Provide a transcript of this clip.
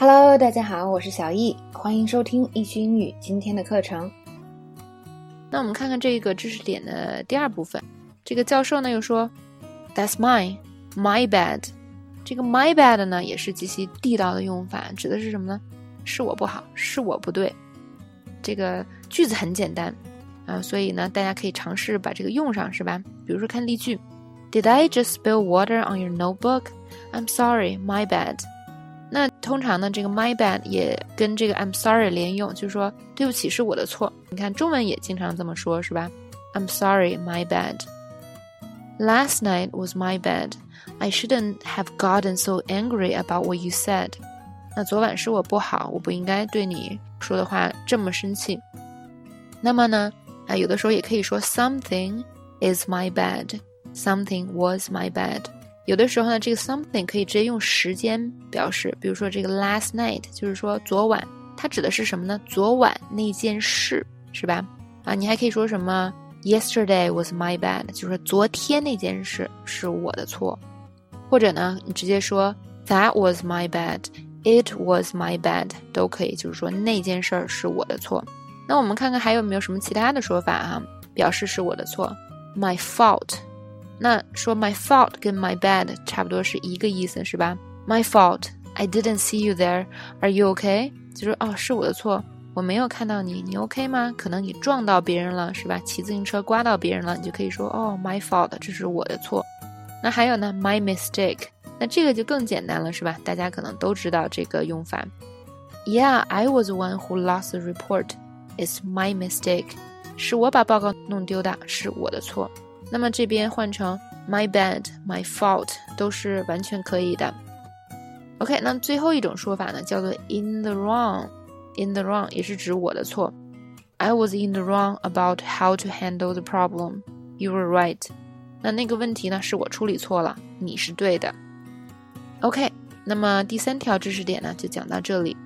Hello，大家好，我是小易，欢迎收听易趣英语今天的课程。那我们看看这个知识点的第二部分。这个教授呢又说，That's mine, my bad。这个 my bad 呢也是极其地道的用法，指的是什么呢？是我不好，是我不对。这个句子很简单啊，所以呢大家可以尝试把这个用上，是吧？比如说看例句，Did I just spill water on your notebook? I'm sorry, my bad。那通常呢，这个 my bad 也跟这个 I'm sorry 连用，就是说对不起是我的错。你看中文也经常这么说，是吧？I'm sorry, my bad. Last night was my bad. I shouldn't have gotten so angry about what you said. 那昨晚是我不好，我不应该对你说的话这么生气。那么呢，啊，有的时候也可以说 something is my bad, something was my bad. 有的时候呢，这个 something 可以直接用时间表示，比如说这个 last night 就是说昨晚，它指的是什么呢？昨晚那件事是吧？啊，你还可以说什么 yesterday was my bad，就是说昨天那件事是我的错，或者呢，你直接说 that was my bad，it was my bad 都可以，就是说那件事儿是我的错。那我们看看还有没有什么其他的说法啊，表示是我的错，my fault。那说 my fault 跟 my bad 差不多是一个意思，是吧？My fault, I didn't see you there. Are you okay？就是哦，是我的错，我没有看到你，你 OK 吗？可能你撞到别人了，是吧？骑自行车刮到别人了，你就可以说哦，my fault，这是我的错。那还有呢，my mistake，那这个就更简单了，是吧？大家可能都知道这个用法。Yeah, I was one who lost the report. It's my mistake. 是我把报告弄丢的，是我的错。那么这边换成 my bad, my fault 都是完全可以的。OK，那最后一种说法呢，叫做 in the wrong。in the wrong 也是指我的错。I was in the wrong about how to handle the problem. You were right。那那个问题呢，是我处理错了，你是对的。OK，那么第三条知识点呢，就讲到这里。